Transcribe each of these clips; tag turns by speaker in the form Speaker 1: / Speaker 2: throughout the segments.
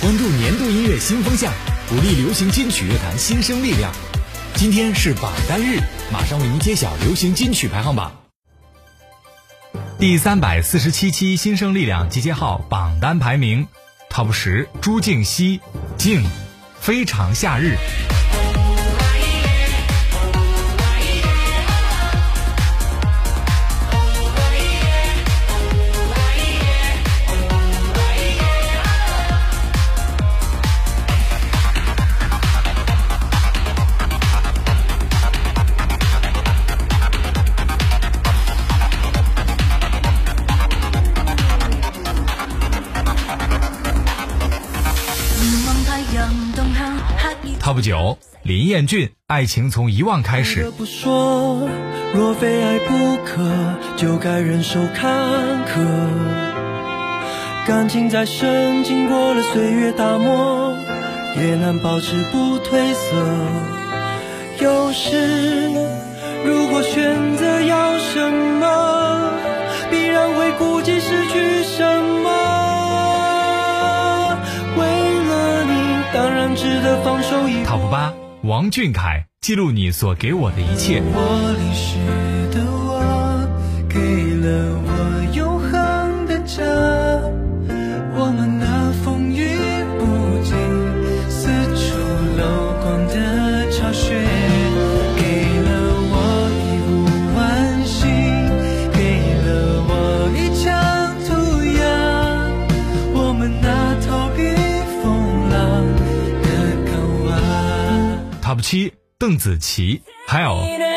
Speaker 1: 关注年度音乐新风向，鼓励流行金曲乐坛新生力量。今天是榜单日，马上为您揭晓流行金曲排行榜。第三百四十七期新生力量集结号榜单排名，Top 十朱静熙，静，非常夏日。他不久，林彦俊，爱情从遗忘开始。
Speaker 2: 不说，若非爱不可，就该忍受坎坷。感情再深，经过了岁月打磨，也难保持不褪色。有时，如果选择要什么，必然会顾及失去什么。值得放手一搏。
Speaker 1: Top 八，王俊凯，记录你所给我的一切。
Speaker 2: 我淋湿的我，给了
Speaker 1: 七，邓紫棋，还有。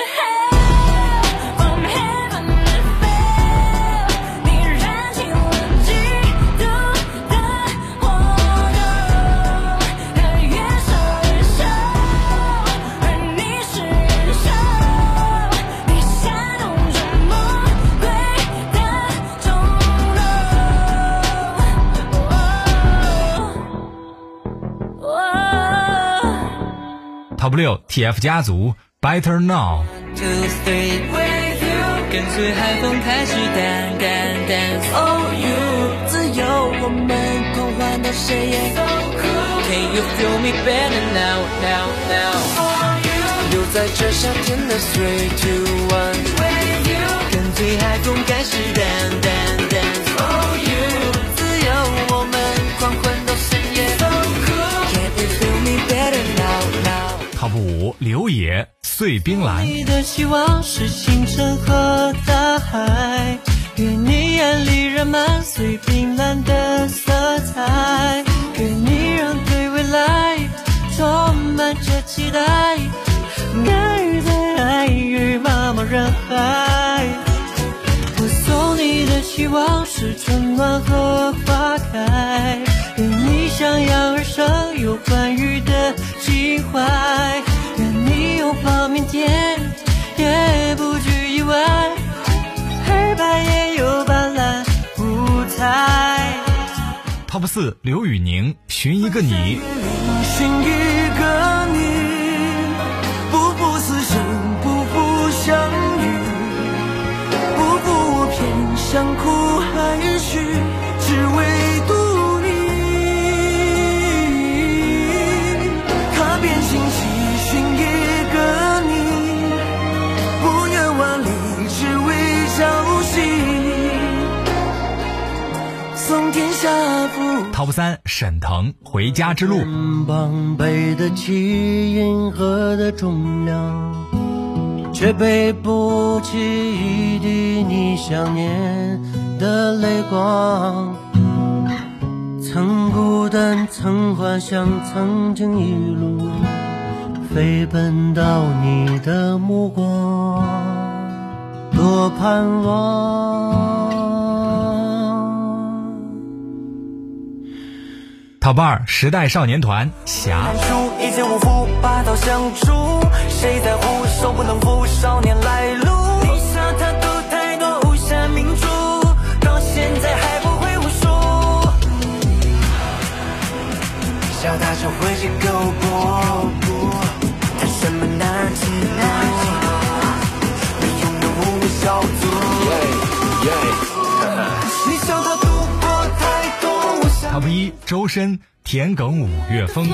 Speaker 1: Top 六，TF 家族，Better Now。
Speaker 2: 跟随海风开始 dance dance dance oh you 自由我们狂欢到深夜 so cool can you feel me better now now now for you 留在这夏天的 three two one
Speaker 1: Top 五，刘野，碎冰蓝。
Speaker 2: 你的希望是星辰和大海，愿你眼里染满碎冰蓝的色彩，愿你让对未来充满着期待。敢于在爱与茫茫人海，我送你的希望是春暖和花开，愿你想要而生有欢愉怀，愿你拥抱明天，也不惧意外，黑白也有斑斓五彩。
Speaker 1: Top 四，刘宇宁，寻一个你。
Speaker 2: 寻一个
Speaker 1: Top 三，沈腾，回家之路。
Speaker 2: 肩膀背得起银河的重量，却背不起一滴你想念的泪光。曾孤单，曾幻想，曾经一路飞奔到你的目光，多盼望。到现在还不会武术。笑他就会去勾搏，谈什么男儿情你用的无名小卒。
Speaker 1: 一，周深，田埂五月风。